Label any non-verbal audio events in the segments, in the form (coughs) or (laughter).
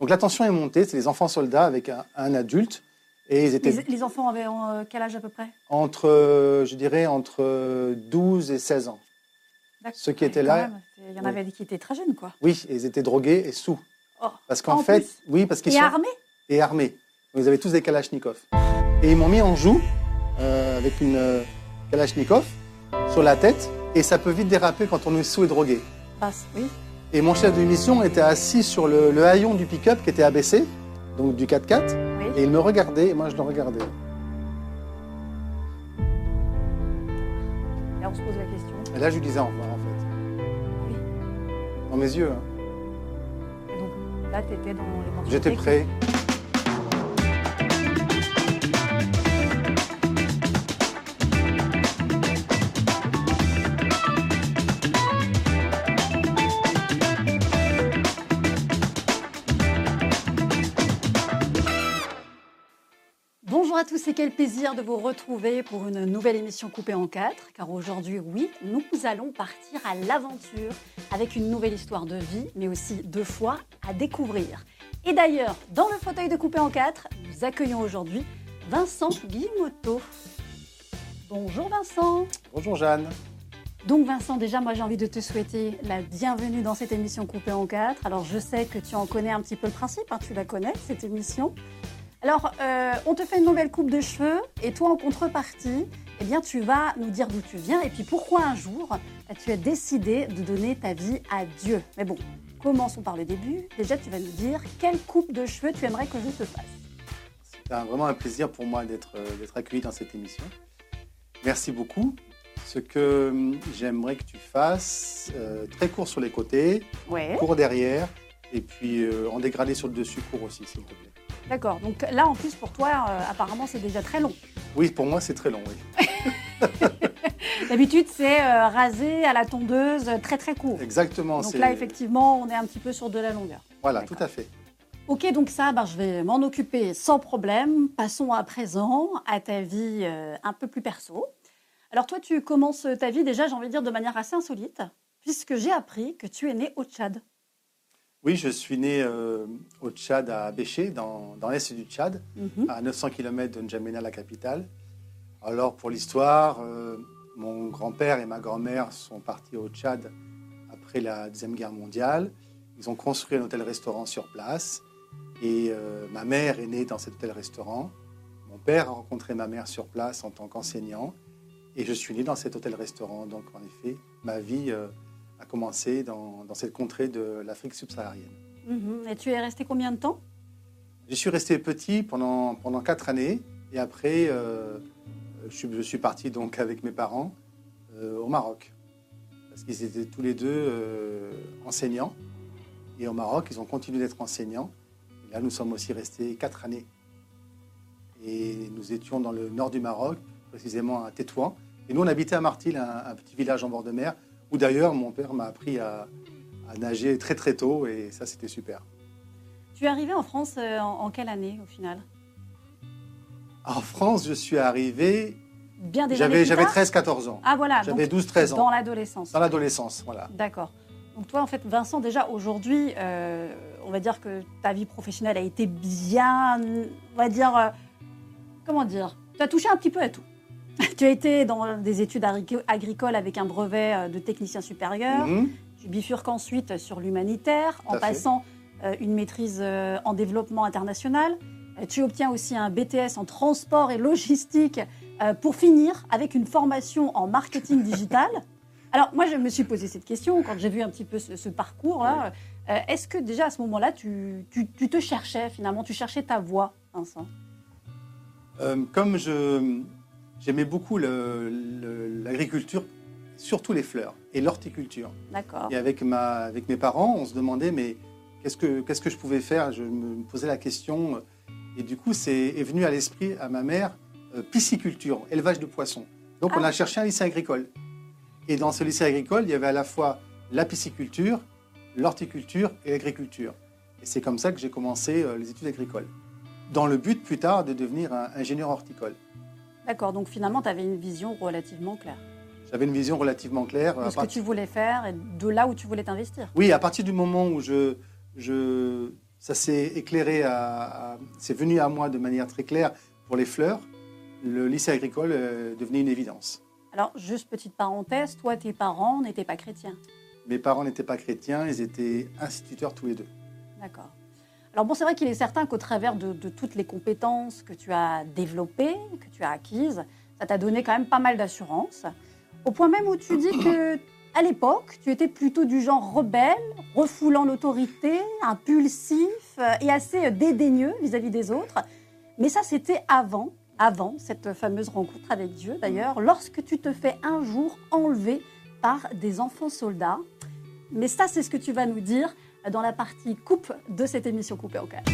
Donc la tension est montée, c'est les enfants soldats avec un, un adulte. Et ils étaient Les, les enfants avaient euh, quel âge à peu près? entre, euh, je dirais, entre euh, 12 et 16 ans. Ceux qui étaient là- même, Il y en Oui. avait qui étaient très jeunes, quoi. Oui, et ils étaient drogués et sous. Oh. Parce qu'en En fait, plus. oui, parce qu'ils Et sont armés? Et armés. Donc, ils avaient tous des kalachnikovs. Et ils m'ont mis en joue euh, avec une euh, kalachnikov sur la tête. Et ça peut vite déraper quand on est sous et drogué. C- Oui. Et mon chef de mission était assis sur le, le haillon du pick-up qui était abaissé, donc du 4x4. oui. Et il me regardait et moi je le regardais. Et là, on se pose la question. Et là, je lui disais au revoir, en fait. Oui. Dans mes yeux. hein. Donc là, tu étais dans les J'étais prêt. À tous et quel plaisir de vous retrouver pour une nouvelle émission coupée en quatre. Car aujourd'hui, oui, nous allons partir à l'aventure avec une nouvelle histoire de vie, mais aussi de foi à découvrir. Et d'ailleurs, dans le fauteuil de coupé en quatre, nous accueillons aujourd'hui Vincent Guimotto. Bonjour Vincent. Bonjour Jeanne. Donc Vincent, déjà moi j'ai envie de te souhaiter la bienvenue dans cette émission coupée en quatre. Alors je sais que tu en connais un petit peu le principe, hein, tu la connais cette émission. Alors euh, on te fait une nouvelle coupe de cheveux et toi en contrepartie, eh bien tu vas nous dire d'où tu viens et puis pourquoi un jour euh, tu as décidé de donner ta vie à Dieu. Mais bon, commençons par le début. Déjà tu vas nous dire quelle coupe de cheveux tu aimerais que je te fasse. C'est vraiment un plaisir pour moi d'être euh, d'être accueilli dans cette émission. Merci beaucoup. Ce que hum, j'aimerais que tu fasses, euh, très court sur les côtés, Ouais. court derrière, et puis euh, en dégradé sur le dessus, court aussi, s'il te plaît. D'accord. Donc là en plus pour toi euh, apparemment c'est déjà très long. Oui, pour moi, c'est très long, oui. (laughs) D'habitude, c'est euh, rasé à la tondeuse, euh, très très court. Exactement. Donc là, effectivement, on est un petit peu sur de la longueur. Voilà, tout à fait. Ok, donc ça, ben, je vais m'en occuper sans problème. Passons à présent à ta vie euh, un peu plus perso. Alors toi, tu commences ta vie déjà, j'ai envie de dire, de manière assez insolite, puisque j'ai appris que tu es né au Tchad. Oui, je suis né euh, au Tchad, à Béché, dans, dans l'est du Tchad, Mhm. à 900 km de N'Djamena, la capitale. Alors, pour l'histoire, euh, mon grand-père et ma grand-mère sont partis au Tchad après la Deuxième Guerre mondiale. Ils ont construit un hôtel-restaurant sur place. Et euh, ma mère est née dans cet hôtel-restaurant. Mon père a rencontré ma mère sur place en tant qu'enseignant. Et je suis né dans cet hôtel-restaurant. Donc, en effet, ma vie a commencé dans, dans cette contrée de l'Afrique subsaharienne. Mhm. Et tu es resté combien de temps? Je suis resté petit pendant, pendant quatre années. Et après, euh, je, suis, je suis parti donc avec mes parents euh, au Maroc. Parce qu'ils étaient tous les deux euh, enseignants. Et au Maroc, ils ont continué d'être enseignants. Et là, nous sommes aussi restés quatre années. Et nous étions dans le nord du Maroc, précisément à Tétouan. Et nous, on habitait à Martil, un, un petit village en bord de mer, où d'ailleurs mon père m'a appris à, à nager très très tôt. Et ça, c'était super. Tu es arrivé en France euh, en, en quelle année au final? En France, je suis arrivé Bien des J'avais, années plus j'avais tard? 13-14 ans. Ah voilà, J'avais donc 12-13 dans ans. l'adolescence. Dans l'adolescence, voilà. D'accord. Donc toi, en fait, Vincent, déjà aujourd'hui, euh, on va dire que ta vie professionnelle a été bien, on va dire, euh, comment dire, tu as touché un petit peu à tout. (laughs) tu as été dans des études agrico- agricoles avec un brevet euh, de technicien supérieur. Mhm. Tu bifurques ensuite sur l'humanitaire en passant euh, une maîtrise euh, en développement international. Tu obtiens aussi un BTS en transport et logistique euh, pour finir avec une formation en marketing (laughs) digital. Alors moi, je me suis posé cette question quand j'ai vu un petit peu ce, ce parcours-là. Euh, Est-ce que déjà à ce moment-là, tu, tu- tu te cherchais finalement, tu cherchais ta voie, Vincent? Comme je, j'aimais beaucoup l'agriculture, surtout les fleurs et l'horticulture. D'accord. Et avec, ma, avec mes parents, on se demandait, mais qu'est-ce que, qu'est-ce que je pouvais faire? Je me posais la question. Et du coup, c'est est venu à l'esprit à ma mère euh, pisciculture, élevage de poissons. Donc, on Ah. a cherché un lycée agricole. Et dans ce lycée agricole, il y avait à la fois la pisciculture, l'horticulture et l'agriculture. Et c'est comme ça que j'ai commencé euh, les études agricoles. Dans le but, plus tard, de devenir un ingénieur horticole. D'accord. Donc finalement, tu avais une vision relativement claire J'avais une vision relativement claire. de ce que tu voulais faire et de là où tu voulais t'investir. Oui, à partir du moment où je, je ça s'est éclairé, à, à- c'est venu à moi de manière très claire pour les fleurs. Le lycée agricole euh, devenait une évidence. Alors, juste petite parenthèse, toi, tes parents n'étaient pas chrétiens? Mes parents n'étaient pas chrétiens, ils étaient instituteurs tous les deux. D'accord. Alors bon, c'est vrai qu'il est certain qu'au travers de, toutes les compétences que tu as développées, que tu as acquises, ça t'a donné quand même pas mal d'assurance. Au point même où tu dis que, à l'époque, tu étais plutôt du genre rebelle, refoulant l'autorité, impulsif euh, et assez euh, dédaigneux vis-à-vis des autres. Mais ça, c'était avant, avant cette fameuse rencontre avec Dieu d'ailleurs, lorsque tu te fais un jour enlever par des enfants soldats. Mais ça, c'est ce que tu vas nous dire dans la partie coupe de cette émission Coupée en 4.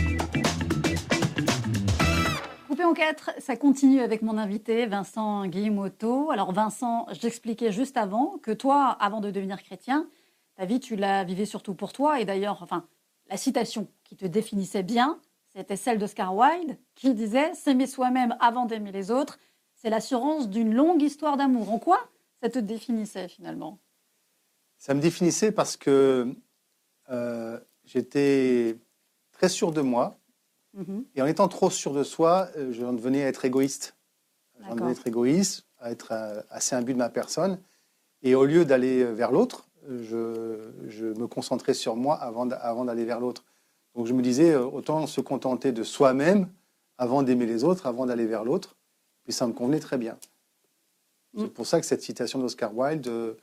Coupé en 4, ça continue avec mon invité Vincent Guillemoto. Alors Vincent, j'expliquais juste avant que toi, avant de devenir chrétien, ta vie, tu la vivais surtout pour toi. Et d'ailleurs, enfin, la citation qui te définissait bien, c'était celle d'Oscar Wilde, qui disait « S'aimer soi-même avant d'aimer les autres, c'est l'assurance d'une longue histoire d'amour ». En quoi ça te définissait finalement? Ça me définissait parce que euh, j'étais très sûr de moi. Mhm. Et en étant trop sûr de soi, euh, j'en devenais à être égoïste. J'en devenais être égoïste, à être euh, assez imbu de ma personne. Et au lieu d'aller vers l'autre, je, je me concentrais sur moi avant, d'a- avant d'aller vers l'autre. Donc je me disais, autant se contenter de soi-même avant d'aimer les autres, avant d'aller vers l'autre. Puis ça me convenait très bien. Mm. C'est pour ça que cette citation d'Oscar Wilde,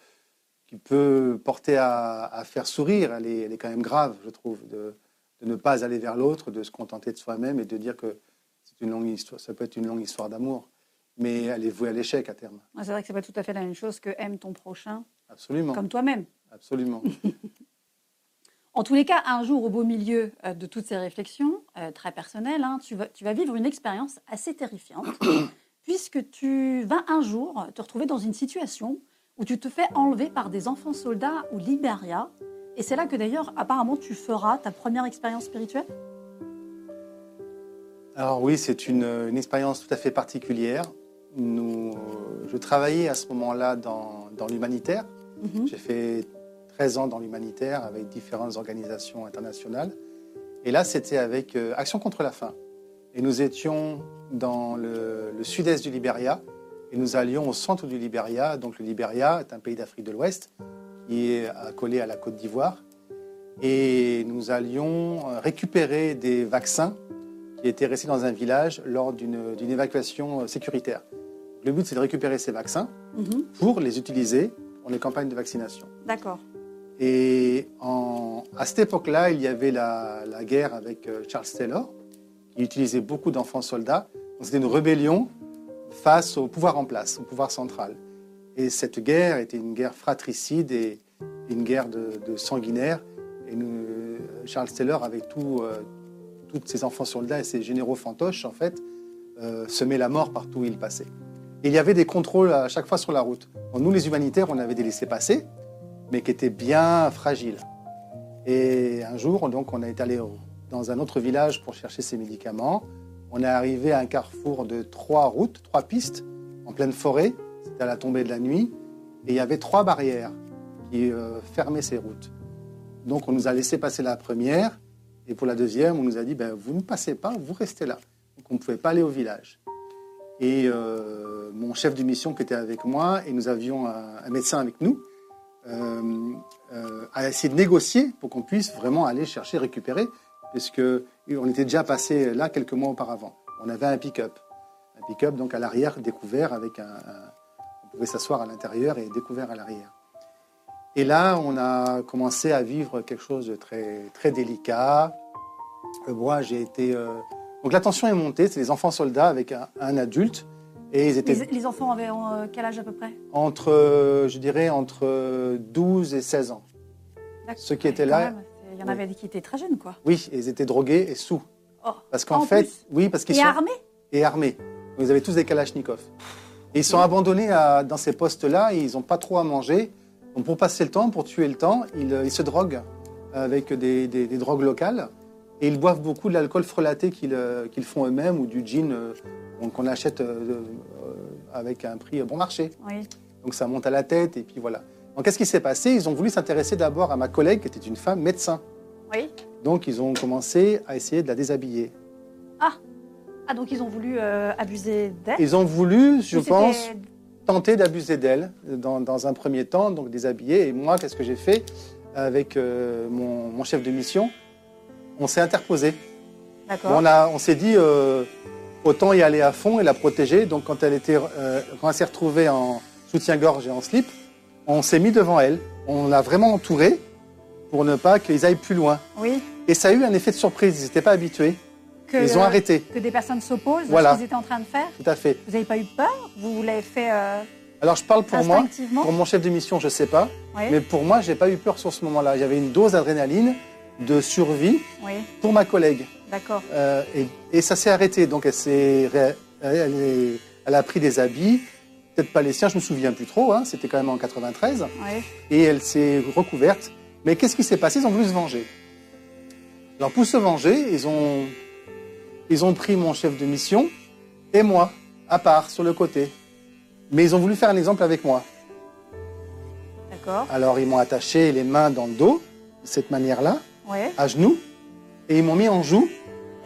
qui peut porter à, à faire sourire, elle est, elle est quand même grave, je trouve, de, de ne pas aller vers l'autre, de se contenter de soi-même et de dire que c'est une longue histoire, ça peut être une longue histoire d'amour, mais elle est vouée à l'échec à terme. Ouais, C'est vrai que c'est pas tout à fait la même chose que aime ton prochain Absolument, comme toi-même. absolument. (laughs) En tous les cas, un jour, au beau milieu euh, de toutes ces réflexions euh, très personnelles, hein, tu, vas, tu vas vivre une expérience assez terrifiante, (coughs) puisque tu vas un jour te retrouver dans une situation où tu te fais enlever par des enfants soldats au Liberia. Et c'est là que d'ailleurs, apparemment, tu feras ta première expérience spirituelle. Alors oui, c'est une, une expérience tout à fait particulière. Nous, euh, je travaillais à ce moment-là dans, dans l'humanitaire. Mhm. J'ai fait 13 ans dans l'humanitaire avec différentes organisations internationales. Et là, c'était avec euh, Action contre la faim. Et nous étions dans le, le sud-est du Libéria et nous allions au centre du Libéria. Donc le Libéria est un pays d'Afrique de l'Ouest qui est accolé à la Côte d'Ivoire. Et nous allions euh, récupérer des vaccins qui étaient restés dans un village lors d'une évacuation euh, sécuritaire. Le but, c'est de récupérer ces vaccins Mhm. pour les utiliser pour les campagnes de vaccination. D'accord. Et en- à cette époque-là, il y avait la, la guerre avec euh, Charles Taylor, qui utilisait beaucoup d'enfants soldats. C'était une rébellion face au pouvoir en place, au pouvoir central. Et cette guerre était une guerre fratricide et une guerre de, sanguinaire. Et nous- Charles Taylor, avec tout, euh, tous ses enfants soldats et ses généraux fantoches, en fait, euh, semait la mort partout où il passait. Et il y avait des contrôles à chaque fois sur la route. Nous, les humanitaires, on avait des laissés-passer mais qui était bien fragile. Et un jour, donc, on est allé dans un autre village pour chercher ces médicaments. On est arrivé à un carrefour de trois routes, trois pistes, en pleine forêt. C'était à la tombée de la nuit. Et il y avait trois barrières qui euh, fermaient ces routes. Donc, on nous a laissé passer la première. Et pour la deuxième, on nous a dit, ben, vous ne passez pas, vous restez là. Donc, on ne pouvait pas aller au village. Et euh, mon chef de mission qui était avec moi, et nous avions un- médecin avec nous, euh, à essayer de négocier pour qu'on puisse vraiment aller chercher, récupérer, puisque on était déjà passé là quelques mois auparavant. On avait un pick-up, un pick-up donc à l'arrière découvert avec un, un- on pouvait s'asseoir à l'intérieur et découvert à l'arrière. Et là, on a commencé à vivre quelque chose de très très délicat. Euh, moi, j'ai été euh, donc la tension est montée. C'est les enfants soldats avec un, un adulte et ils étaient Les, les enfants avaient euh, quel âge à peu près? Entre, je dirais, entre euh, 12 et 16 ans. Ceux qui étaient là- même, y en Oui. avait qui étaient très jeunes, quoi. Oui, et ils étaient drogués et sous. Oh. Parce qu'en En fait, plus. oui, parce qu'ils Et sont armés et armés. Ils avaient tous des kalachnikovs. Et ils sont abandonnés à- dans ces postes-là, ils n'ont pas trop à manger. Donc pour passer le temps, pour tuer le temps, ils, euh, ils se droguent avec des, des- des drogues locales. Et ils boivent beaucoup de l'alcool frelaté qu'ils euh, font eux-mêmes ou du gin euh, qu'on achète euh, euh, avec un prix bon marché. Oui. Donc ça monte à la tête et puis voilà. Donc qu'est-ce qui s'est passé? Ils ont voulu s'intéresser d'abord à ma collègue qui était une femme médecin. Oui. Donc ils ont commencé à essayer de la déshabiller. Ah, donc ils ont voulu euh, abuser d'elle? Ils ont voulu, je pense, tenter d'abuser d'elle dans, dans un premier temps, donc déshabiller. Et moi, qu'est-ce que j'ai fait avec euh, mon, mon chef de mission? On s'est interposé. D'accord. On a- on s'est dit, euh, autant y aller à fond et la protéger. Donc quand elle, était, quand elle s'est retrouvée en soutien-gorge et en slip, on s'est mis devant elle. On l'a vraiment entourée pour ne pas qu'ils aillent plus loin. Oui. Et ça a eu un effet de surprise. Ils n'étaient pas habitués. Que, Ils ont euh, arrêté. Que des personnes s'opposent Voilà. à ce qu'ils étaient en train de faire. Tout à fait. Vous n'avez pas eu peur Vous l'avez fait euh, Alors je parle pour moi. Pour mon chef de mission, je sais pas. Oui. Mais pour moi, j'ai pas eu peur sur ce moment-là. J'avais une dose d'adrénaline, de survie Oui, pour ma collègue. d'accord. Euh, et, et ça s'est arrêté. Donc elle, a pris des habits, peut-être pas les siens, je me souviens plus trop. hein, C'était quand même en 93. Oui. Et elle s'est recouverte. Mais qu'est-ce qui s'est passé? Ils ont voulu se venger. Alors pour se venger, ils ont, ils ont pris mon chef de mission et moi, à part, sur le côté. Mais ils ont voulu faire un exemple avec moi. D'accord. Alors ils m'ont attaché les mains dans le dos, de cette manière-là, à genoux, et ils m'ont mis en joue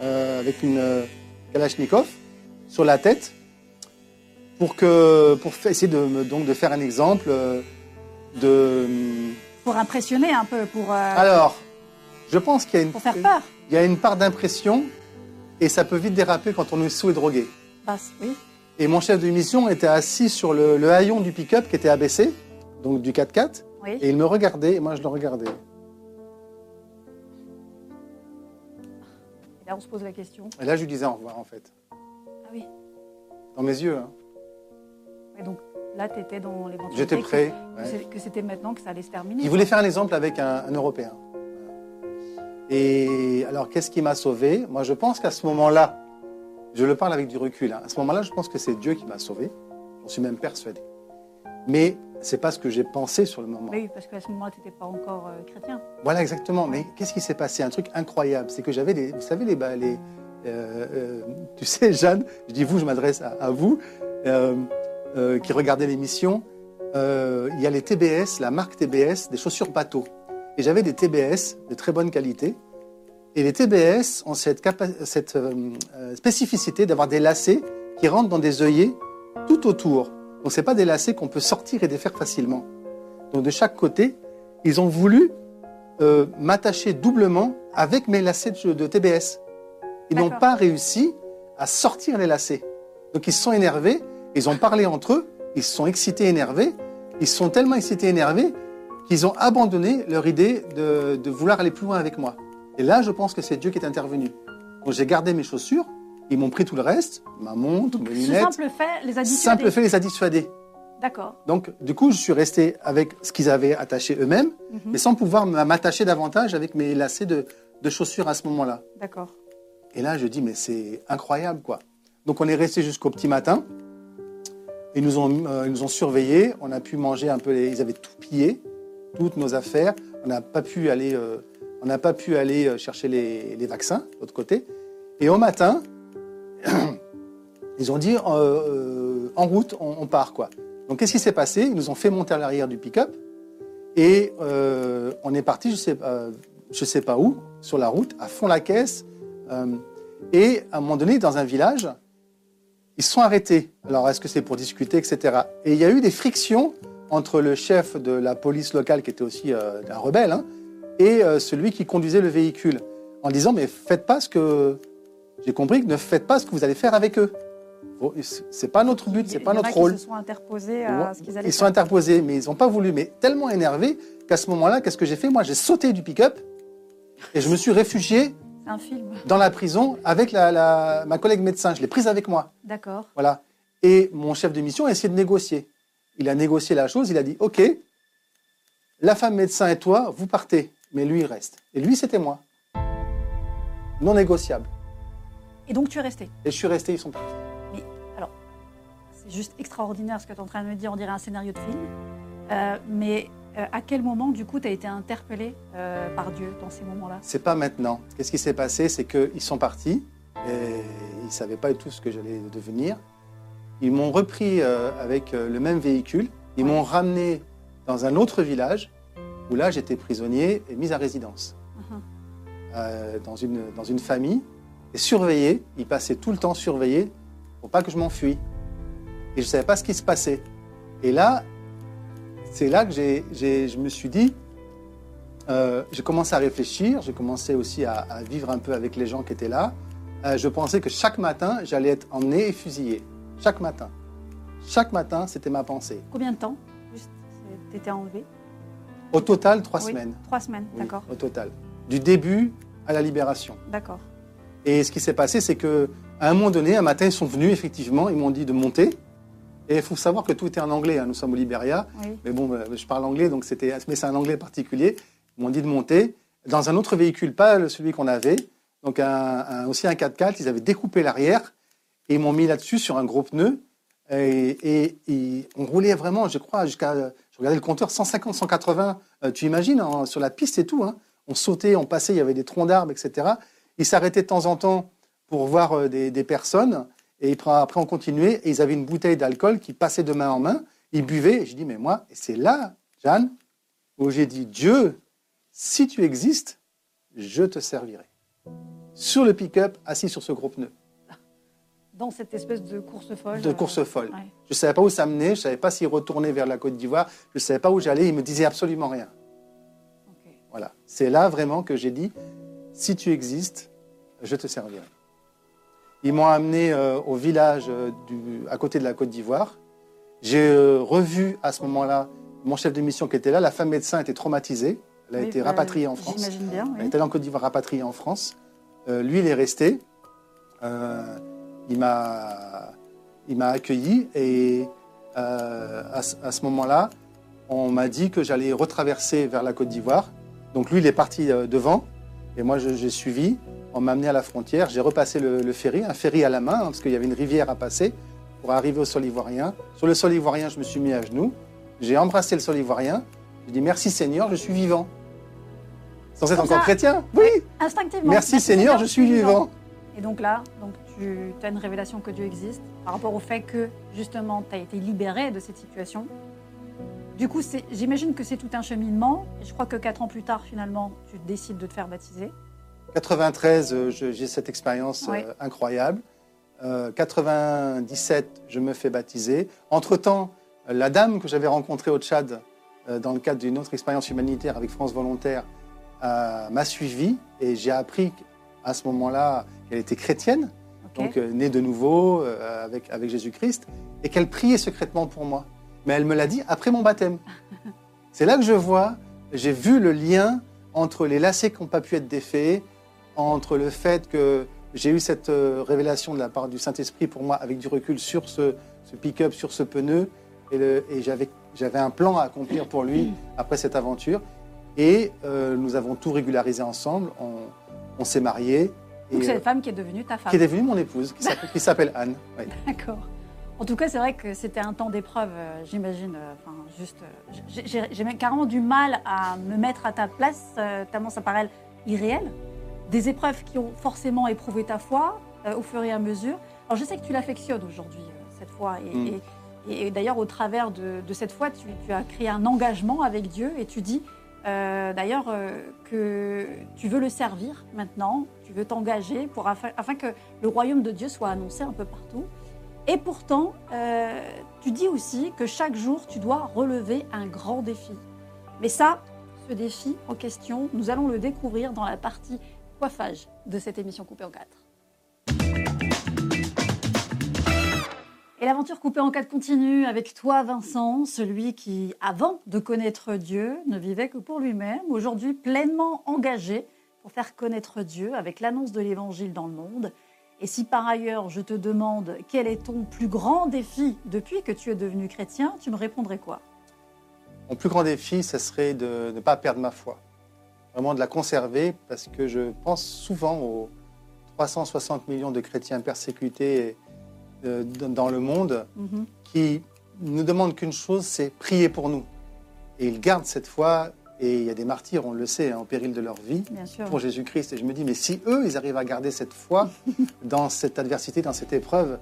euh, avec une euh, Kalachnikov sur la tête pour que pour essayer de me- donc de faire un exemple euh, de. Pour impressionner un peu, pour, euh, Alors, je pense qu'il y a une pour faire peur. il y a une part d'impression et ça peut vite déraper quand on est sous et drogué. Bah, oui. Et mon chef de mission était assis sur le, le haillon du pick-up qui était abaissé, donc du 4x4, Oui. et il me regardait et moi je le regardais. Et là, on se pose la question. Et là je lui disais au revoir en fait, Ah oui. dans mes yeux. hein. Et donc là, tu étais dans l'éventualité J'étais prêt. que ouais. que c'était maintenant que ça allait se terminer. Il voulait faire un exemple avec un, un Européen. Et alors, qu'est-ce qui m'a sauvé? Moi, je pense qu'à ce moment-là, je le parle avec du recul, hein, à ce moment-là, je pense que c'est Dieu qui m'a sauvé. J'en suis même persuadé. Mais c'est pas ce que j'ai pensé sur le moment. Oui, parce qu'à ce moment-là, tu n'étais pas encore euh, chrétien. Voilà, exactement. Mais qu'est-ce qui s'est passé? Un truc incroyable. C'est que j'avais des. Vous savez, les. bah, les euh, euh, tu sais, Jeanne, je dis vous, je m'adresse à, à vous, euh, qui regardez l'émission. Euh, il y a les TBS, la marque TBS, des chaussures bateau. Et j'avais des TBS de très bonne qualité. Et les TBS ont cette, euh, spécificité d'avoir des lacets qui rentrent dans des œillets tout autour. Donc, ce pas des lacets qu'on peut sortir et défaire facilement. Donc, de chaque côté, ils ont voulu euh, m'attacher doublement avec mes lacets de, de TBS. Ils n'ont pas réussi à sortir les lacets. Donc ils se sont énervés, ils ont parlé entre eux, ils se sont excités, énervés. Ils se sont tellement excités, énervés qu'ils ont abandonné leur idée de, de vouloir aller plus loin avec moi. Et là, je pense que c'est Dieu qui est intervenu. Donc j'ai gardé mes chaussures, ils m'ont pris tout le reste, ma montre, mes Ce lunettes. simple fait les a dissuadés. Simple fait les a dissuadés. D'accord. Donc, du coup, je suis resté avec ce qu'ils avaient attaché eux-mêmes, Mhm. mais sans pouvoir m'attacher davantage avec mes lacets de, de chaussures à ce moment-là. D'accord. Et là, je dis, mais c'est incroyable, quoi. Donc, on est resté jusqu'au petit matin. Ils nous ont, euh, ils nous ont surveillés. On a pu manger un peu. ils avaient tout pillé, toutes nos affaires. On n'a pas pu aller, euh, euh, chercher les, vaccins de l'autre côté. Et au matin, (clears throat) ils ont dit, en route, on, part. Donc, qu'est-ce qui s'est passé? Ils nous ont fait monter à l'arrière du pick-up. Et on est parti, je sais, je sais pas où, sur la route, à fond la caisse. Et à un moment donné, dans un village, ils se sont arrêtés. Alors, est-ce que c'est pour discuter, etc. Et il y a eu des frictions entre le chef de la police locale, qui était aussi euh, un rebelle, hein, et euh, celui qui conduisait le véhicule, en disant mais faites pas ce que j'ai compris que ne faites pas ce que vous allez faire avec eux. Bon, C'est pas notre but, c'est pas notre rôle. se sont interposés à ce qu'ils allaient Ils sont faire. interposés, mais ils n'ont pas voulu. Mais tellement énervés qu'à ce moment-là, qu'est-ce que j'ai fait? Moi, j'ai sauté du pick-up et je me suis réfugié un film. dans la prison avec la, la- ma collègue médecin. Je l'ai prise avec moi. D'accord. Voilà. Et mon chef de mission a essayé de négocier. Il a négocié la chose. Il a dit OK, la femme médecin et toi, vous partez. Mais lui, il reste. Et lui, c'était moi. Non négociable. Et donc tu es resté. Et je suis resté, ils sont partis. C'est juste extraordinaire ce que tu es en train de me dire, on dirait un scénario de film. Euh, mais euh, à quel moment, du coup, tu as été interpellé euh, par Dieu dans ces moments-là? C'est pas maintenant. Qu'est-ce qui s'est passé? C'est qu'ils sont partis et ils savaient pas du tout ce que j'allais devenir. Ils m'ont repris euh, avec le même véhicule. Ils Ouais. m'ont ramené dans un autre village où là j'étais prisonnier et mis à résidence. Euh, dans, une, dans une famille et surveillé. Il passait tout le temps surveillé pour pas que je m'enfuis. Et je ne savais pas ce qui se passait. Et là, c'est là que j'ai, je me suis dit, euh, j'ai commencé à réfléchir, j'ai commencé aussi à, à vivre un peu avec les gens qui étaient là. Euh, je pensais que chaque matin, j'allais être emmené et fusillé. Chaque matin. Chaque matin, c'était ma pensée. Combien de temps t'étais enlevé? Au total, trois Oui, semaines. Trois semaines, Oui, d'accord. Au total. Du début à la libération. D'accord. Et ce qui s'est passé, c'est que à un moment donné, un matin, ils sont venus, effectivement, ils m'ont dit de monter. Et il faut savoir que tout était en anglais. hein. Nous sommes au Libéria. Oui. Mais bon, euh, je parle anglais, donc c'était, mais c'est un anglais particulier. Ils m'ont dit de monter dans un autre véhicule, pas celui qu'on avait. Donc un, un- aussi un 4x4. Ils avaient découpé l'arrière et ils m'ont mis là-dessus sur un gros pneu. Et, et- et on roulait vraiment, je crois, jusqu'à, je regardais le compteur, 150, 180. euh, tu imagines, sur la piste et tout. hein. On sautait, on passait, il y avait des troncs d'arbres, etc. Ils s'arrêtaient de temps en temps pour voir euh, des, des personnes. Et après, on continuait. Et ils avaient une bouteille d'alcool qui passait de main en main. Ils buvaient. Et je dis, mais moi, et c'est là, Jeanne, où j'ai dit, Dieu, si tu existes, je te servirai. Sur le pick-up, assis sur ce gros pneu Dans cette espèce de course folle. de euh, course folle. ouais. Je ne savais pas où ça menait. Je ne savais pas s'il retournait vers la Côte d'Ivoire. Je ne savais pas où j'allais. Il me disait absolument rien. Voilà. C'est là vraiment que j'ai dit, si tu existes, je te servirai. Ils m'ont amené euh, au village euh, du- à côté de la Côte d'Ivoire. J'ai euh, revu à ce moment-là mon chef de mission qui était là. La femme médecin était traumatisée. Elle a Oui, été bah, rapatriée en France. J'imagine bien. Elle oui. est allée en Côte d'Ivoire rapatriée en France. Lui, il est resté. Il m'a, il m'a accueilli et à, ce- à ce moment-là, on m'a dit que j'allais retraverser vers la Côte d'Ivoire. Donc lui, il est parti devant et moi, j'ai suivi. On m'a amené à la frontière. J'ai repassé le, le ferry, un ferry à la main, hein, parce qu'il y avait une rivière à passer pour arriver au sol ivoirien. Sur le sol ivoirien, je me suis mis à genoux. J'ai embrassé le sol ivoirien. J'ai dit merci Seigneur, je suis vivant. Sans être encore ça chrétien Oui. Instinctivement. Merci Seigneur, je suis vivant. Et donc là, donc tu as une révélation que Dieu existe par rapport au fait que justement tu as été libéré de cette situation. Du coup, j'imagine que c'est tout un cheminement. Je crois que quatre ans plus tard, finalement, tu décides de te faire baptiser. 93, euh, j'ai cette expérience euh, incroyable. Euh, 97, je me fais baptiser. Entre-temps, euh, la dame que j'avais rencontrée au Tchad euh, dans le cadre d'une autre expérience humanitaire avec France Volontaire euh, m'a suivi et j'ai appris à ce moment-là qu'elle était chrétienne, donc euh, née de nouveau euh, avec, avec Jésus-Christ, et qu'elle priait secrètement pour moi. Mais elle me l'a dit après mon baptême. (laughs) C'est là que je vois, j'ai vu le lien entre les lacets qui n'ont pas pu être défaits, entre le fait que j'ai eu cette euh, révélation de la part du Saint-Esprit pour moi avec du recul sur ce, ce pick-up, sur ce pneu, et, j'avais, un plan à accomplir pour lui après cette aventure. Et euh, nous avons tout régularisé ensemble, on, on s'est mariés, donc c'est euh, la femme qui est devenue ta femme. qui est devenue mon épouse, qui s'appelle, Anne. Oui. (laughs) D'accord. En tout cas, c'est vrai que c'était un temps d'épreuve, euh, j'imagine. Enfin, juste, j'ai- carrément du mal à me mettre à ta place, tellement ça paraît irréel. Des épreuves qui ont forcément éprouvé ta foi euh, au fur et à mesure. Alors, je sais que tu l'affectionnes aujourd'hui, euh, cette foi. Et, Mm. et- et d'ailleurs, au travers de, de cette foi, tu, tu as créé un engagement avec Dieu et tu dis euh, d'ailleurs euh, que tu veux le servir maintenant, tu veux t'engager pour afin, afin que le royaume de Dieu soit annoncé un peu partout. Et pourtant, tu dis aussi que chaque jour, tu dois relever un grand défi. Mais ça, ce défi en question, nous allons le découvrir dans la partie coiffage de cette émission coupée en quatre. Et l'aventure coupée en quatre continue avec toi, Vincent, celui qui, avant de connaître Dieu, ne vivait que pour lui-même, aujourd'hui pleinement engagé pour faire connaître Dieu avec l'annonce de l'Évangile dans le monde. Et si par ailleurs je te demande quel est ton plus grand défi depuis que tu es devenu chrétien, tu me répondrais quoi? Mon plus grand défi, ce serait de ne pas perdre ma foi. Vraiment de la conserver, parce que je pense souvent aux 360 millions de chrétiens persécutés euh, dans le monde Mhm. qui ne demandent qu'une chose, c'est prier pour nous. Et ils gardent cette foi, et il y a des martyrs, on le sait, hein, au péril de leur vie, pour Jésus-Christ. Et je me dis, mais si eux, ils arrivent à garder cette foi (laughs) dans cette adversité, dans cette épreuve,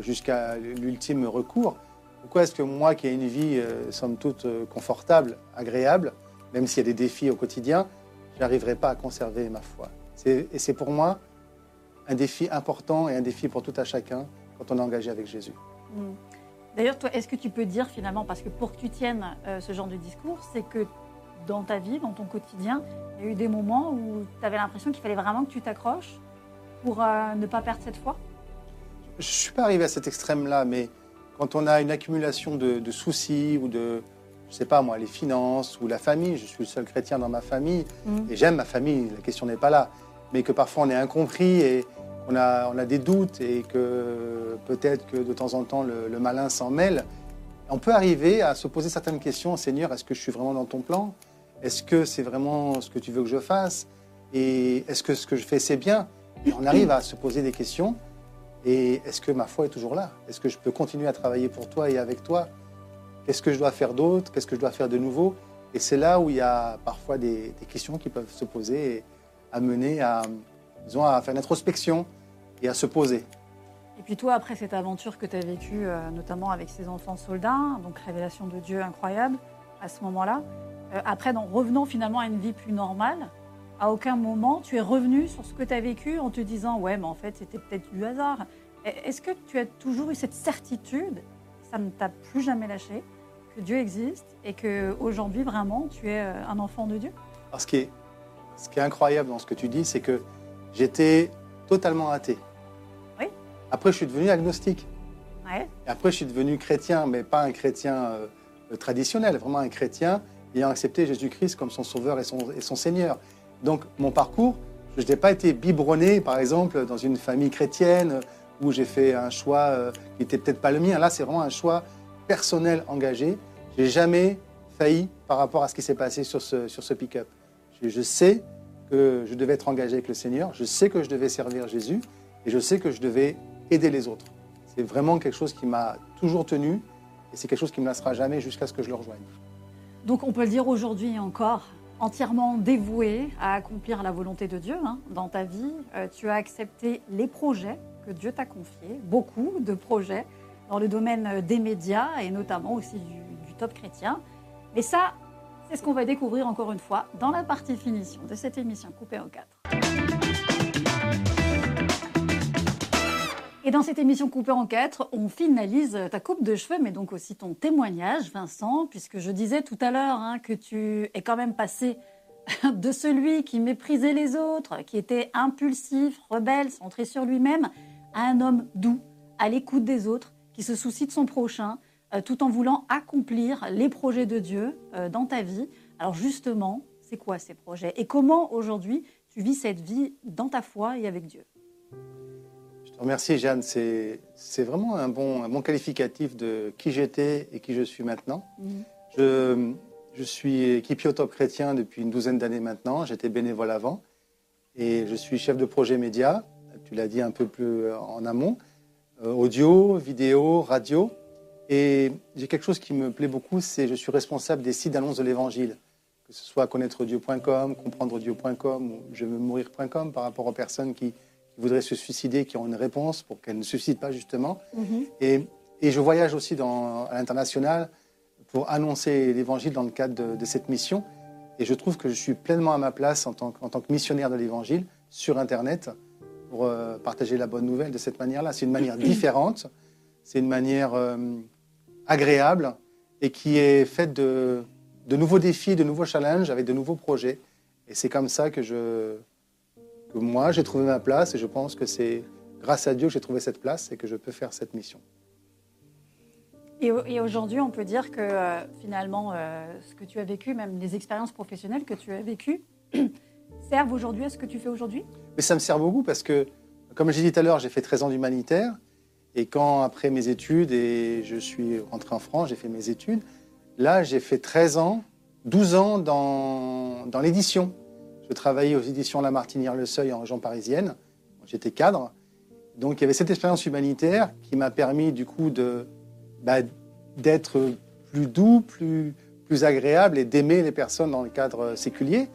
jusqu'à l'ultime recours, pourquoi est-ce que moi, qui ai une vie, euh, somme toute, euh, confortable, agréable, même s'il y a des défis au quotidien, je n'arriverai pas à conserver ma foi Et c'est pour moi un défi important et un défi pour tout à chacun quand on est engagé avec Jésus. Mm. D'ailleurs, toi, est-ce que tu peux dire finalement, parce que pour que tu tiennes euh, ce genre de discours, c'est que dans ta vie, dans ton quotidien, il y a eu des moments où tu avais l'impression qu'il fallait vraiment que tu t'accroches pour euh, ne pas perdre cette foi? Je ne suis pas arrivé à cet extrême-là, mais quand on a une accumulation de, de soucis ou de, je sais pas moi, les finances ou la famille, je suis le seul chrétien dans ma famille. Mm. et j'aime ma famille, la question n'est pas là, mais que parfois on est incompris et on a, on a des doutes et que peut-être que de temps en temps le, le malin s'en mêle, on peut arriver à se poser certaines questions. Seigneur, est-ce que je suis vraiment dans ton plan? Est-ce que c'est vraiment ce que tu veux que je fasse? Et est-ce que ce que je fais, c'est bien? Et on arrive à se poser des questions. Et est-ce que ma foi est toujours là? Est-ce que je peux continuer à travailler pour toi et avec toi? Qu'est-ce que je dois faire d'autre? Qu'est-ce que je dois faire de nouveau? Et c'est là où il y a parfois des, questions qui peuvent se poser et amener à, disons, à faire une introspection et à se poser. Et puis toi, après cette aventure que tu as vécue, euh, notamment avec ces enfants soldats, donc révélation de Dieu incroyable à ce moment-là, euh, après, en revenant finalement à une vie plus normale, à aucun moment tu es revenu sur ce que tu as vécu en te disant ouais, mais en fait c'était peut-être du hasard. Et- Est-ce que tu as toujours eu cette certitude, ça ne t'a plus jamais lâché, que Dieu existe et que aujourd'hui vraiment tu es euh, un enfant de Dieu Alors, ce qui est, ce qui est incroyable dans ce que tu dis, c'est que j'étais totalement athée. Oui. Après, je suis devenu agnostique. Ouais. Et après, je suis devenu chrétien, mais pas un chrétien euh, euh, traditionnel, vraiment un chrétien ayant accepté Jésus-Christ comme son sauveur et son, et son Seigneur. Donc, mon parcours, je n'ai pas été biberonné, par exemple, dans une famille chrétienne où j'ai fait un choix euh, qui n'était peut-être pas le mien. Là, c'est vraiment un choix personnel engagé. J'ai jamais failli par rapport à ce qui s'est passé sur ce, sur ce pick-up. Je, sais que je devais être engagé avec le Seigneur, je sais que je devais servir Jésus et je sais que je devais aider les autres. C'est vraiment quelque chose qui m'a toujours tenu et c'est quelque chose qui ne me lassera jamais jusqu'à ce que je le rejoigne. Donc on peut le dire aujourd'hui encore, entièrement dévoué à accomplir la volonté de Dieu hein, dans ta vie. Euh, tu as accepté les projets que Dieu t'a confiés, beaucoup de projets dans le domaine euh, des médias et notamment aussi du, top chrétien. Mais ça, c'est ce qu'on va découvrir encore une fois dans la partie finition de cette émission coupée en quatre. Et dans cette émission coupée en quatre, on finalise ta coupe de cheveux, mais donc aussi ton témoignage, Vincent, puisque je disais tout à l'heure hein, que tu es quand même passé (laughs) de celui qui méprisait les autres, qui était impulsif, rebelle, centré sur lui-même, à un homme doux, à l'écoute des autres, qui se soucie de son prochain, euh, tout en voulant accomplir les projets de Dieu euh, dans ta vie. Alors justement, c'est quoi ces projets? Et comment aujourd'hui tu vis cette vie dans ta foi et avec Dieu? Je te remercie, Jeanne. C'est c'est vraiment un bon, un bon qualificatif de qui j'étais et qui je suis maintenant. Je, je suis équipier au top chrétien depuis une douzaine d'années maintenant. J'étais bénévole avant. Et je suis chef de projet média. Tu l'as dit un peu plus en amont. Euh, audio, vidéo, radio. Et j'ai quelque chose qui me plaît beaucoup, c'est je suis responsable des sites d'annonce de l'évangile. Que ce soit connaître-dieu.com, comprendre-dieu.com ou je veux mourir.com par rapport aux personnes qui, qui voudraient se suicider, qui ont une réponse pour qu'elles ne se suicident pas justement. Et, et je voyage aussi dans, à l'international pour annoncer l'évangile dans le cadre de, de cette mission. Et je trouve que je suis pleinement à ma place en tant, en tant que missionnaire de l'évangile sur Internet euh, partager la bonne nouvelle de cette manière-là. C'est une manière différente, c'est une manière euh, agréable et qui est faite de, nouveaux défis, de nouveaux challenges avec de nouveaux projets. Et c'est comme ça que, je, que moi, j'ai trouvé ma place et je pense que c'est grâce à Dieu que j'ai trouvé cette place et que je peux faire cette mission. Et, au- et aujourd'hui, on peut dire que euh, finalement, ce que tu as vécu, même les expériences professionnelles que tu as vécues, (clears throat) servent aujourd'hui à ce que tu fais aujourd'hui? Mais ça me sert beaucoup parce que, comme j'ai dit tout à l'heure, j'ai fait 13 ans d'humanitaire. Et quand, après mes études, et je suis rentré en France, j'ai fait mes études, là, j'ai fait 13 ans, 12 ans dans, dans l'édition. Je travaillais aux éditions La Martinière-Le Seuil en région parisienne. J'étais cadre. Donc, il y avait cette expérience humanitaire qui m'a permis, du coup, de, bah, d'être plus doux, plus, plus agréable et d'aimer les personnes dans le cadre séculier,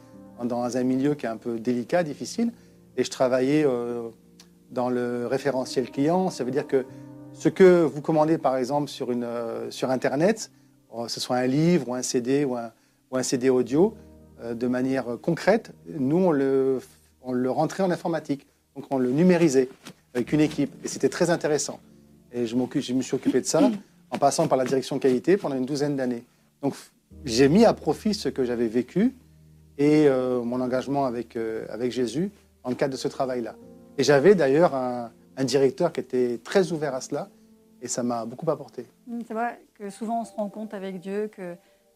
dans un milieu qui est un peu délicat, difficile. Et je travaillais euh, dans le référentiel client. Ça veut dire que ce que vous commandez, par exemple, sur, une, euh, sur Internet, euh, ce soit un livre ou un CD ou un, CD audio, de manière concrète, nous, on le, on le rentrait en informatique. Donc on le numérisait avec une équipe. Et c'était très intéressant. Et je, je me suis occupé de ça en passant par la direction qualité pendant une douzaine d'années. Donc j'ai mis à profit ce que j'avais vécu et euh, mon engagement avec, euh, avec Jésus dans le cadre de ce travail-là. Et j'avais d'ailleurs un, un directeur qui était très ouvert à cela et ça m'a beaucoup apporté. Mm, C'est vrai que souvent on se rend compte avec Dieu que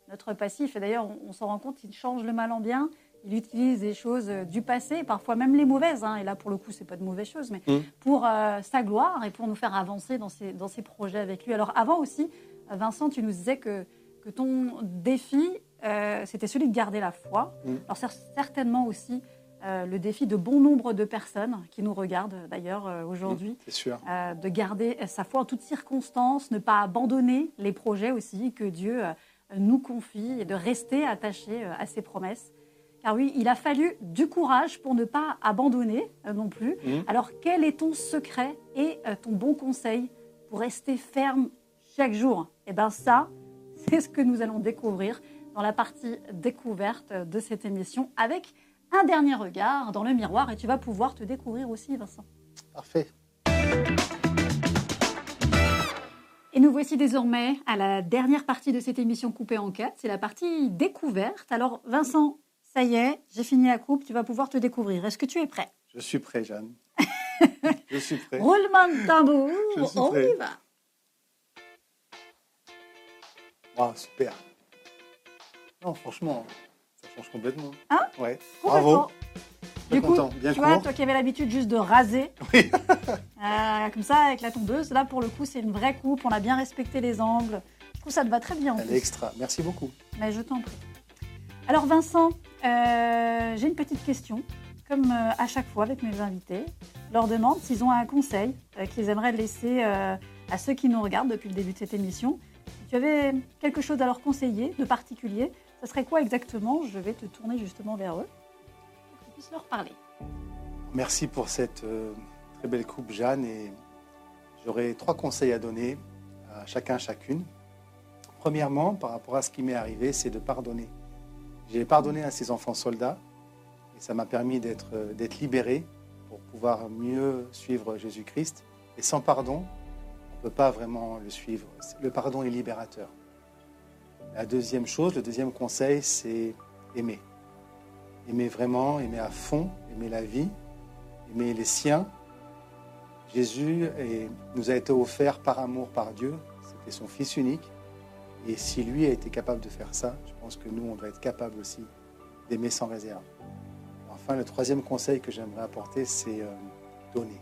notre passif, et d'ailleurs on, on s'en rend compte, il change le mal en bien, il utilise des choses euh, du passé, parfois même les mauvaises, hein, et là pour le coup c'est pas de mauvaises choses, mais Mm. pour euh, sa gloire et pour nous faire avancer dans ses, dans ses projets avec lui. Alors avant aussi, Vincent, tu nous disais que, que ton défi, euh, c'était celui de garder la foi. Mm. Alors cer- certainement aussi euh, le défi de bon nombre de personnes qui nous regardent d'ailleurs euh, aujourd'hui C'est sûr. euh, de garder sa foi en toutes circonstances, ne pas abandonner les projets aussi que Dieu nous confie et de rester attaché à ses promesses. Car oui, il a fallu du courage pour ne pas abandonner non plus. Mhm. Alors quel est ton secret et ton bon conseil pour rester ferme chaque jour? Eh bien ça, (laughs) c'est ce que nous allons découvrir dans la partie découverte de cette émission avec un dernier regard dans le miroir et tu vas pouvoir te découvrir aussi, Vincent. Parfait. Et nous voici désormais à la dernière partie de cette émission coupée en quatre. C'est la partie découverte. Alors, Vincent, ça y est, j'ai fini la coupe. Tu vas pouvoir te découvrir. Est-ce que tu es prêt? Je suis prêt, Jeanne. (laughs) je suis prêt. Roulement de tambour. On y va. Wow, super. Non, franchement, ça change complètement. Hein Ouais. Complètement. Bravo. Du coup, content. Bien tu vois, toi qui avais l'habitude juste de raser, (laughs) Oui. euh, comme ça, avec la tondeuse, là, pour le coup, c'est une vraie coupe. On a bien respecté les angles. Je trouve ça te va très bien. en Elle plus. est extra. Merci beaucoup. Mais je t'en prie. Alors Vincent, euh, j'ai une petite question. Comme euh, à chaque fois avec mes invités, je leur demande s'ils ont un conseil qu'ils aimeraient laisser à ceux qui nous regardent depuis le début de cette émission. Si tu avais quelque chose à leur conseiller de particulier, ça serait quoi exactement Je vais te tourner justement vers eux pour que tu puisses leur parler. Merci pour cette euh, très belle coupe, Jeanne. Et j'aurais trois conseils à donner à chacun, chacune. Premièrement, par rapport à ce qui m'est arrivé, c'est de pardonner. J'ai pardonné à ces enfants soldats et ça m'a permis d'être euh, d'être libéré pour pouvoir mieux suivre Jésus-Christ. Et sans pardon, on ne peut pas vraiment le suivre. Le pardon est libérateur. La deuxième chose, le deuxième conseil, c'est aimer. Aimer vraiment, aimer à fond, aimer la vie, aimer les siens. Jésus nous a été offert par amour par Dieu. C'était son Fils unique. Et si lui a été capable de faire ça, je pense que nous, on doit être capable aussi d'aimer sans réserve. Enfin, le troisième conseil que j'aimerais apporter, c'est euh, donner.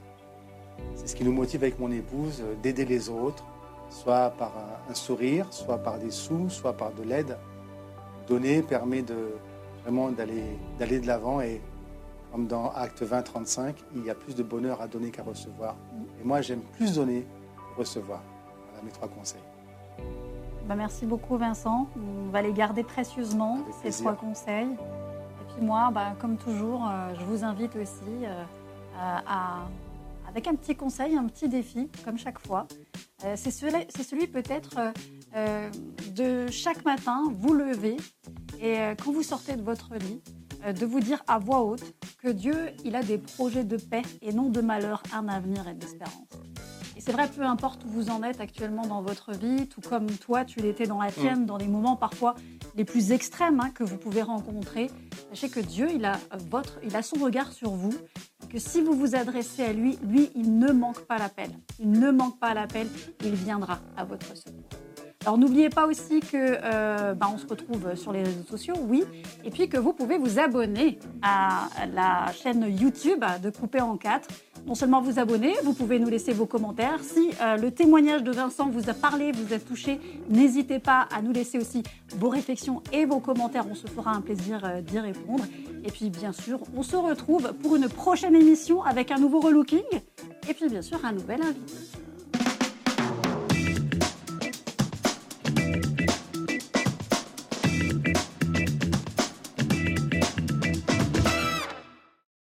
C'est ce qui nous motive avec mon épouse, euh, d'aider les autres, soit par un, sourire, soit par des sous, soit par de l'aide. Donner permet de vraiment d'aller de l'avant et comme dans Acte 20, 35, il y a plus de bonheur à donner qu'à recevoir. Et moi, j'aime plus donner que recevoir. Voilà mes trois conseils. Bah, merci beaucoup Vincent. On va les garder précieusement, ces trois conseils. Et puis moi, bah, comme toujours, euh, je vous invite aussi euh, à- avec un petit conseil, un petit défi, comme chaque fois. Euh, c'est celui, peut-être euh, euh, de chaque matin, vous lever et euh, quand vous sortez de votre lit, de vous dire à voix haute que Dieu, il a des projets de paix et non de malheur, un avenir et d'espérance. Et c'est vrai, peu importe où vous en êtes actuellement dans votre vie, tout comme toi, tu l'étais dans la tienne, dans les moments parfois les plus extrêmes hein, que vous pouvez rencontrer, sachez que Dieu, il a, votre, il a son regard sur vous, que si vous vous adressez à lui, lui, il ne manque pas l'appel. Il ne manque pas l'appel, il viendra à votre secours. Alors n'oubliez pas aussi que euh, bah, se retrouve sur les réseaux sociaux, oui, et puis que vous pouvez vous abonner à la chaîne YouTube de Coupé en 4. Non seulement vous abonner, vous pouvez nous laisser vos commentaires. Si euh, le témoignage de Vincent vous a parlé, vous a touché, n'hésitez pas à nous laisser aussi vos réflexions et vos commentaires. On se fera un plaisir euh, d'y répondre. Et puis bien sûr, on se retrouve pour une prochaine émission avec un nouveau relooking et puis bien sûr un nouvel invité.